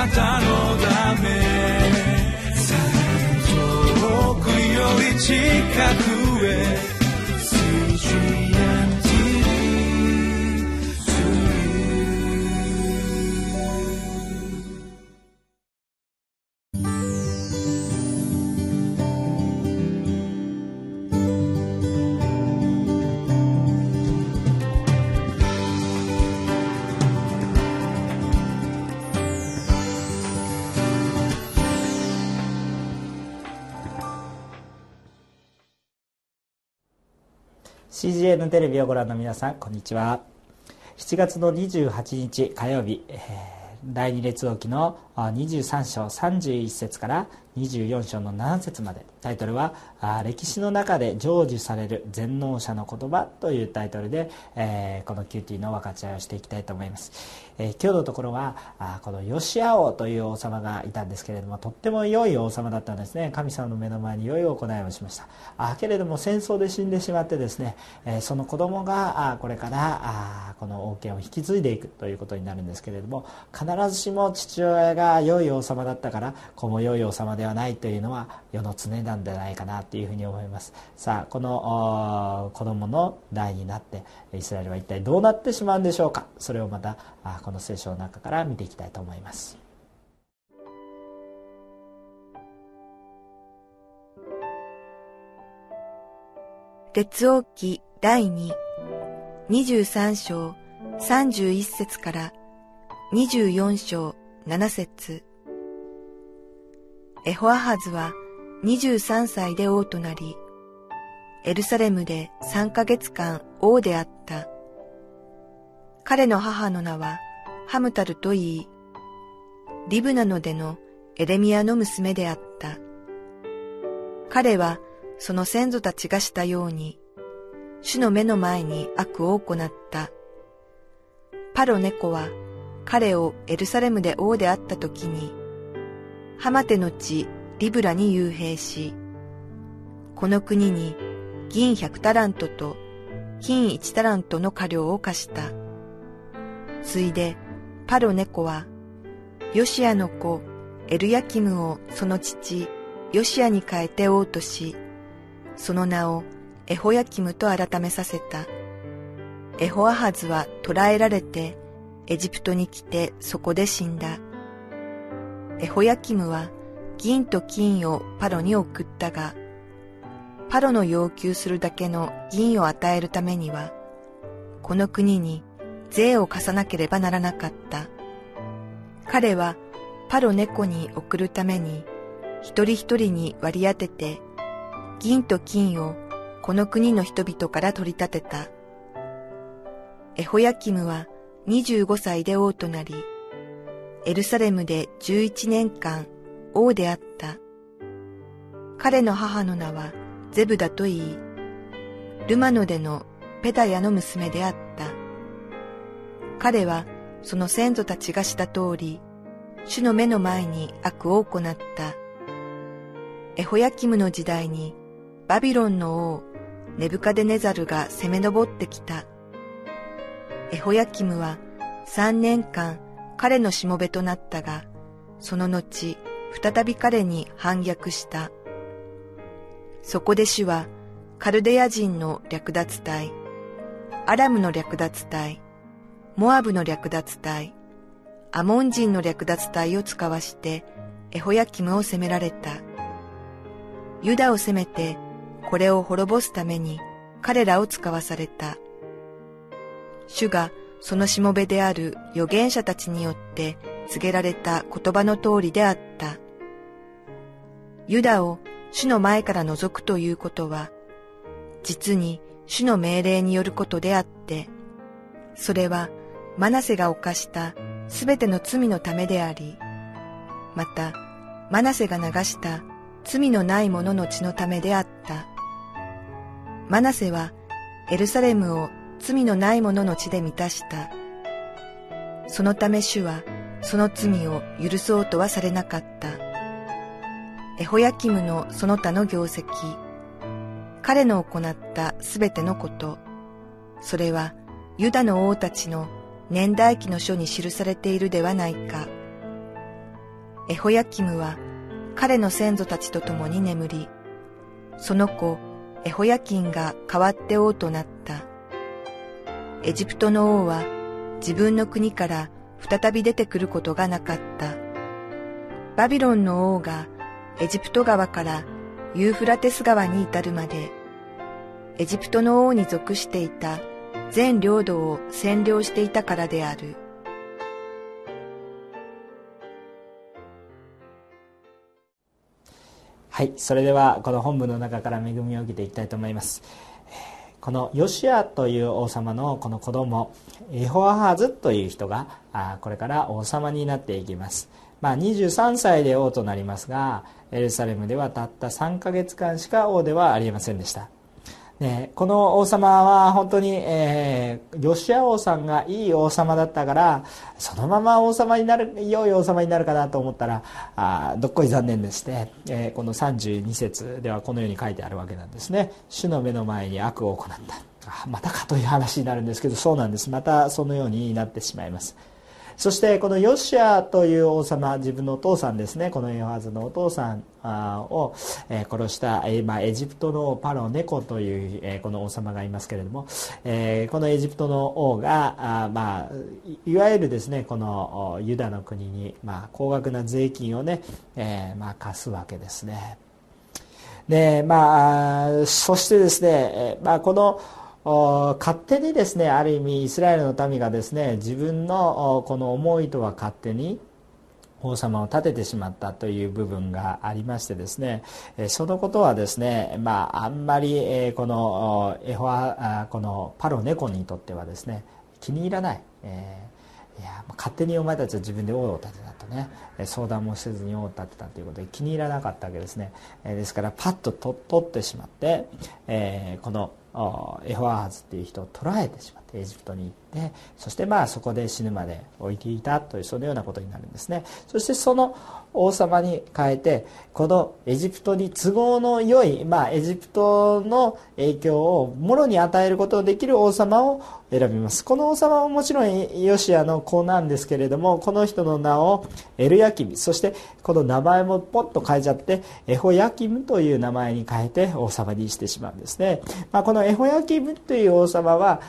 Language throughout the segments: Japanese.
なたのため。遠くより近く。CGN テレビ」をご覧の皆さんこんにちは。7月の28日火曜日、えー、第二列王記の23章31節から24章の7節まで。タイトルは「歴史の中で成就される全能者の言葉」というタイトルで、えー、このキューティーの分かち合いをしていきたいと思います、えー、今日のところはあこのヨシア王という王様がいたんですけれどもとっても良い王様だったんですね。神様の目の前に良い行いをしました。あけれども戦争で死んでしまってですね、えー、その子供があこれからあこの王権を引き継いでいくということになるんですけれども必ずしも父親が良い王様だったから子も良い王様ではないというのは世の常なんじゃないかなというふうに思います。さあこの子供の代になってイスラエルは一体どうなってしまうんでしょうか？それをまたこの聖書の中から見ていきたいと思います。列王記第2 23章31節から24章7節エホアハズは23歳で王となり、エルサレムで3ヶ月間王であった。彼の母の名はハムタルと言い、リブナノでのエレミアの娘であった。彼はその先祖たちがしたように、主の目の前に悪を行った。パロネコは彼をエルサレムで王であった時に、ハマテの地リブラに幽閉し、この国に銀百タラントと金一タラントの過料を課した。ついでパロネコは、ヨシアの子エルヤキムをその父ヨシアに変えて王とし、その名をエホヤキムと改めさせた。エホアハズは捕らえられてエジプトに来てそこで死んだ。エホヤキムは銀と金をパロに送ったが、パロの要求するだけの銀を与えるためには、この国に税を課さなければならなかった。彼はパロ猫に送るために、一人一人に割り当てて、銀と金をこの国の人々から取り立てた。エホヤキムは25歳で王となり、エルサレムで11年間王であった。彼の母の名はゼブダと言い、ルマノでのペダヤの娘であった。彼はその先祖たちがした通り、主の目の前に悪を行った。エホヤキムの時代にバビロンの王ネブカデネザルが攻め上ってきた。エホヤキムは三年間彼のしもべとなったが、その後、再び彼に反逆した。そこで主は、カルデア人の略奪隊、アラムの略奪隊、モアブの略奪隊、アモン人の略奪隊を使わして、エホヤキムを攻められた。ユダを攻めて、これを滅ぼすために彼らを使わされた。主がそのしもべである預言者たちによって告げられた言葉の通りであった。ユダを主の前から除くということは、実に主の命令によることであって、それはマナセが犯したすべての罪のためであり、またマナセが流した罪のない者の血のためであった。マナセはエルサレムを罪のない者の血で満たした。そのため主はその罪を許そうとはされなかった。エホヤキムのその他の業績、彼の行ったすべてのこと、それはユダの王たちの年代記の書に記されているではないか。エホヤキムは彼の先祖たちと共に眠り、その子エホヤキンが代わって王となった。エジプトの王は自分の国から再び出てくることがなかった。バビロンの王がエジプト川からユーフラテス川に至るまで、エジプトの王に属していた全領土を占領していたからである。はい、それではこの本文の中から恵みを受けていきたいと思います。このヨシアという王様のこの子供エホアハズという人がこれから王様になっていきます、まあ、23歳で王となりますがエルサレムではたった3ヶ月間しか王ではありませんでした。ね、この王様は本当に、えー、ヨシア王さんがいい王様だったからそのまま王様になる良い王様になるかなと思ったらあどっこい残念でして、えー、この32節ではこのように書いてあるわけなんですね。主の目の前に悪を行った。またかという話になるんですけどそうなんです。またそのようになってしまいます。そしてこのヨシアという王様自分のお父さんですね。このエホアズのお父さんを殺した今エジプトのパロネコというこの王様がいますけれどもこのエジプトの王がまあいわゆるですねこのユダの国にまあ高額な税金をねまあ課すわけですね。でまあそしてですねまあこの勝手にですねある意味イスラエルの民がですね自分のこの思いとは勝手に王様を立ててしまったという部分がありましてですねそのことはですねまああんまりこのエホアこのパロネコにとってはですね気に入らない、えー、いや勝手にお前たちは自分で王を立てたとね相談もせずに王を立てたということで気に入らなかったわけですね。ですからパッと取ってしまって、えー、このエファーズっていう人を捕らえてしまってエジプトに。行ってそしてまあそこで死ぬまで置いていたというそのようなことになるんですね。そしてその王様に変えてこのエジプトに都合の良い、まあ、エジプトの影響をもろに与えることのできる王様を選びます。この王様はもちろんヨシアの子なんですけれどもこの人の名をエルヤキミそしてこの名前もポッと変えちゃってエホヤキムという名前に変えて王様にしてしまうんですね、まあ、このエホヤキムという王様は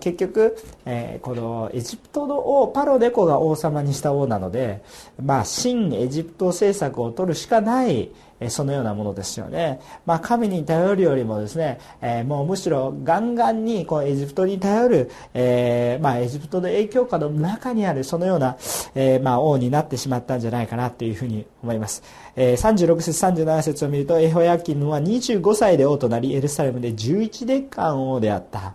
結局、えー、このエジプトの王パロデコが王様にした王なので、まあ、新エジプト政策を取るしかないそのようなものですよね、まあ、神に頼るよりもですね、えー、もうむしろガンガンにこうエジプトに頼る、えー、まあ、エジプトの影響下の中にあるそのような、え、まあ、王になってしまったんじゃないかなというふうに思います、え36節37節を見るとエホヤキムは25歳で王となりエルサレムで11年間王であった。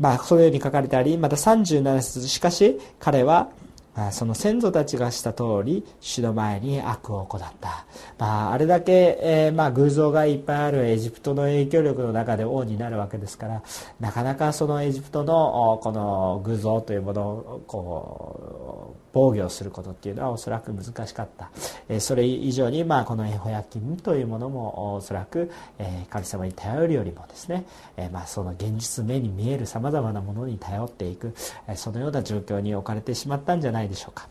まあ、そのように書かれてありまた37節しかし彼はその先祖たちがした通り主の前に悪を行った、まあ、あれだけ、えー、まあ、偶像がいっぱいあるエジプトの影響力の中で王になるわけですからなかなかそのエジプトのこの偶像というものをこう防御することっていうのはおそらく難しかった、え、それ以上に、まあ、このエホヤキムというものもおそらく、えー、神様に頼るよりもですね、えまあ、その現実目に見えるさまざまなものに頼っていく、えそのような状況に置かれてしまったんじゃないでしょうか。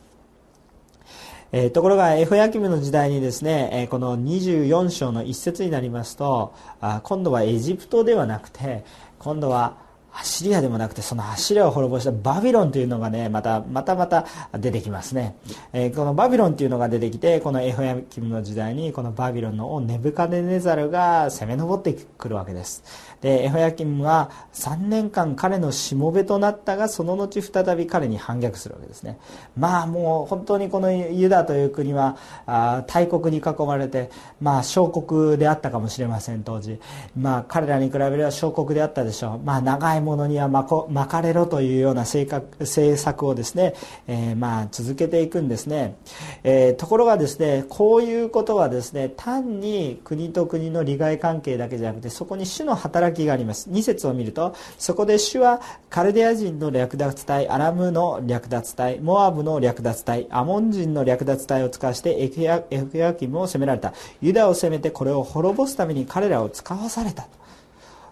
えー、ところがエホヤキムの時代にですね、えー、この24章の一節になりますとあ今度はエジプトではなくて今度はアシリアでもなくてそのアシリアを滅ぼしたバビロンというのがねまたまたまた出てきますね、えー、このバビロンというのが出てきてこのエホヤキムの時代にこのバビロンの王ネブカデネザルが攻め上ってくるわけです。でエホヤキムは3年間彼のしもべとなったがその後再び彼に反逆するわけですね。まあもう本当にこのユダという国はあ大国に囲まれてまあ小国であったかもしれません当時。まあ彼らに比べれば小国であったでしょう。まあ長いいものには巻かれろというような政策をですね、えー、まあ続けていくんですね、えー、ところがですねこういうことはですね単に国と国の利害関係だけじゃなくてそこに主の働きがあります。2節を見るとそこで主はカルデア人の略奪隊アラムの略奪隊モアブの略奪隊アモン人の略奪隊を使わしてエフヤキムを攻められた。ユダを攻めてこれを滅ぼすために彼らを使わされたと。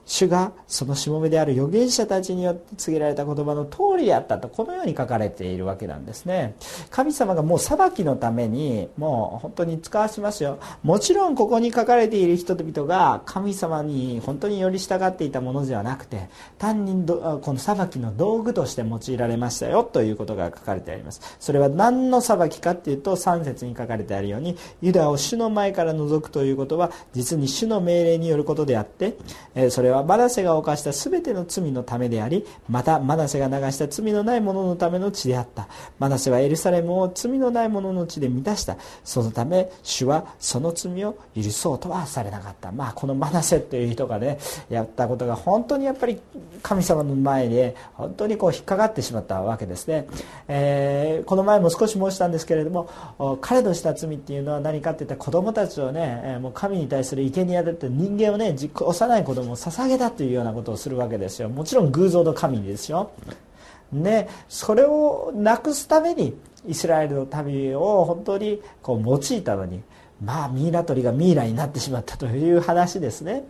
主がそのしもべである預言者たちによって告げられた言葉の通りであったとこのように書かれているわけなんですね。神様がもう裁きのためにもう本当に使わしますよ。もちろんここに書かれている人々が神様に本当に寄り従っていたものではなくて単にこの裁きの道具として用いられましたよということが書かれてあります。それは何の裁きかっていうと3節に書かれてあるようにユダを主の前から除くということは実に主の命令によることであってそれははマナセが犯した全ての罪のためでありまたマナセが流した罪のない者のための血であった。マナセはエルサレムを罪のない者の血で満たした。そのため主はその罪を許そうとはされなかった。まあこのマナセという人がねやったことが本当にやっぱり神様の前で本当にこう引っかかってしまったわけですね、えー、この前も少し申したんですけれども彼のした罪っていうのは何かっていったら子供たちをねもう神に対する生贄でって人間をね幼い子供を上げたというようなことをするわけですよ。もちろん偶像の神ですよ。ね。それをなくすためにイスラエルの民を本当にこう用いたのにまあミイラ取りがミイラになってしまったという話ですね。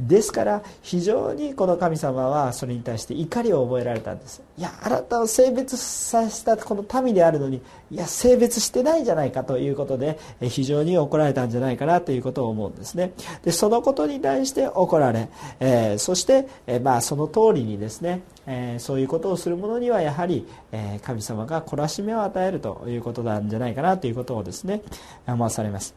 ですから非常にこの神様はそれに対して怒りを覚えられたんです。いやあなたを性別させたこの民であるのにいや性別してないじゃないかということで非常に怒られたんじゃないかなということを思うんですね。でそのことに対して怒られ、えー、そして、えー、まあその通りにですねえー、そういうことをする者にはやはり、え、神様が懲らしめを与えるということなんじゃないかなということをですね思わされます。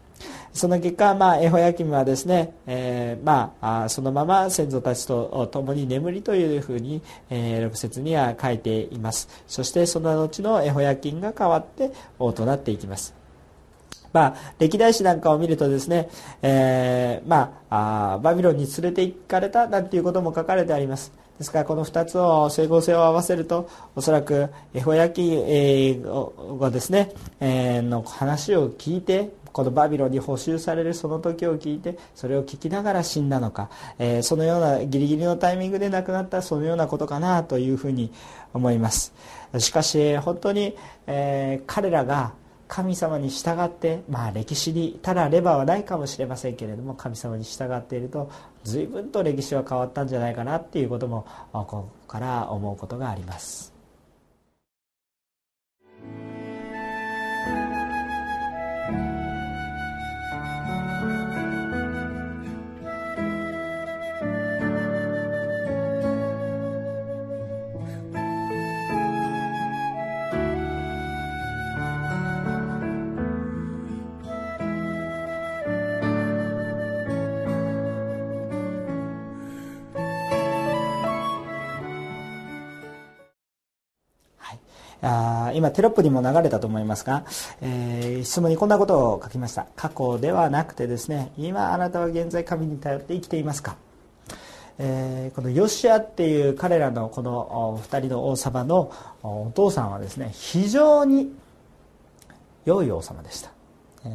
その結果、まあ、エホヤキムはですね、えー、まあ、そのまま先祖たちと共に眠りというふうに、えー、6節には書いています。そしてその後のエホヤキンが変わって王となっていきます。まあ、歴代史なんかを見るとですね、えー、まあ、バビロンに連れて行かれたなんていうことも書かれてあります。ですからこの2つを整合性を合わせるとおそらくエホヤキがですね、えー、の話を聞いてこのバビロンに補修されるその時を聞いてそれを聞きながら死んだのか、えー、そのようなギリギリのタイミングで亡くなったそのようなことかなというふうに思います。しかし本当に、えー、彼らが神様に従って、まあ、歴史にただレバーはないかもしれませんけれども神様に従っていると随分と歴史は変わったんじゃないかなっていうこともここから思うことがあります。あ今テロップにも流れたと思いますが、えー、質問にこんなことを書きました。過去ではなくてですね今あなたは現在神に頼って生きていますか？えー、このヨシアっていう彼らのこの2人の王様のお父さんはですね非常に良い王様でした、えー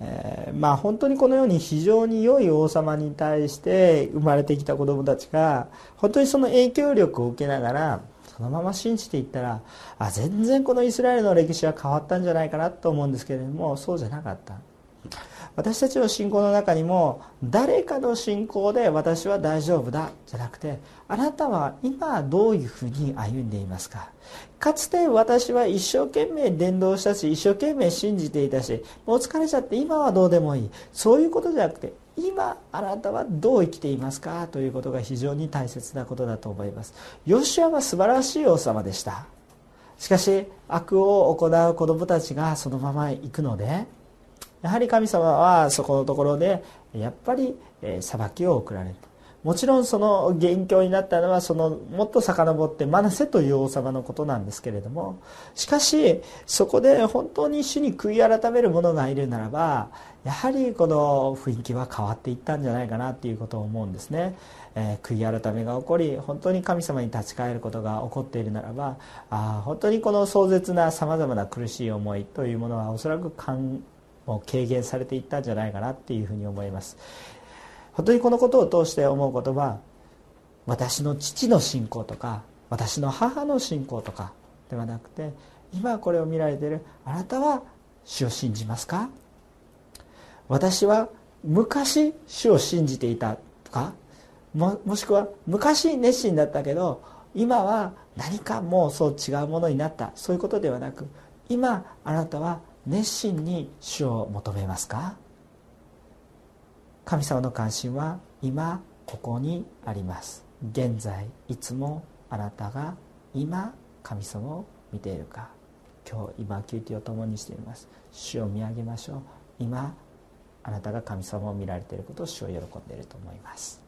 えー、まあ本当にこのように非常に良い王様に対して生まれてきた子供たちが本当にその影響力を受けながらそのまま信じていったらあ全然このイスラエルの歴史は変わったんじゃないかなと思うんですけれどもそうじゃなかった。私たちの信仰の中にも誰かの信仰で私は大丈夫だじゃなくてあなたは今どういうふうに歩んでいますか？かつて私は一生懸命伝道したし一生懸命信じていたしもう疲れちゃって今はどうでもいい。そういうことじゃなくて今あなたはどう生きていますか？ということが非常に大切なことだと思います。ヨシュアは素晴らしい王様でした。しかし悪を行う子供たちがそのまま行くのでやはり神様はそこのところでやっぱり裁きを送られるもちろんその元凶になったのはそのもっと遡ってマナセという王様のことなんですけれどもしかしそこで本当に主に悔い改める者がいるならばやはりこの雰囲気は変わっていったんじゃないかなということを思うんですね、えー、悔い改めが起こり本当に神様に立ち返ることが起こっているならばあ本当にこの壮絶なさまざまな苦しい思いというものはおそらくも軽減されていったんじゃないかなっていうふうに思います。本当にこのことを通して思うことは私の父の信仰とか私の母の信仰とかではなくて今これを見られているあなたは主を信じますか？私は昔主を信じていたとかももしくは昔熱心だったけど今は何かもうそう違うものになったそういうことではなく今あなたは熱心に主を求めますか？神様の関心は今ここにあります。現在いつもあなたが今神様を見ているか。今日今キューティーを共にしています。主を見上げましょう。今あなたが神様を見られていることを主は喜んでいると思います。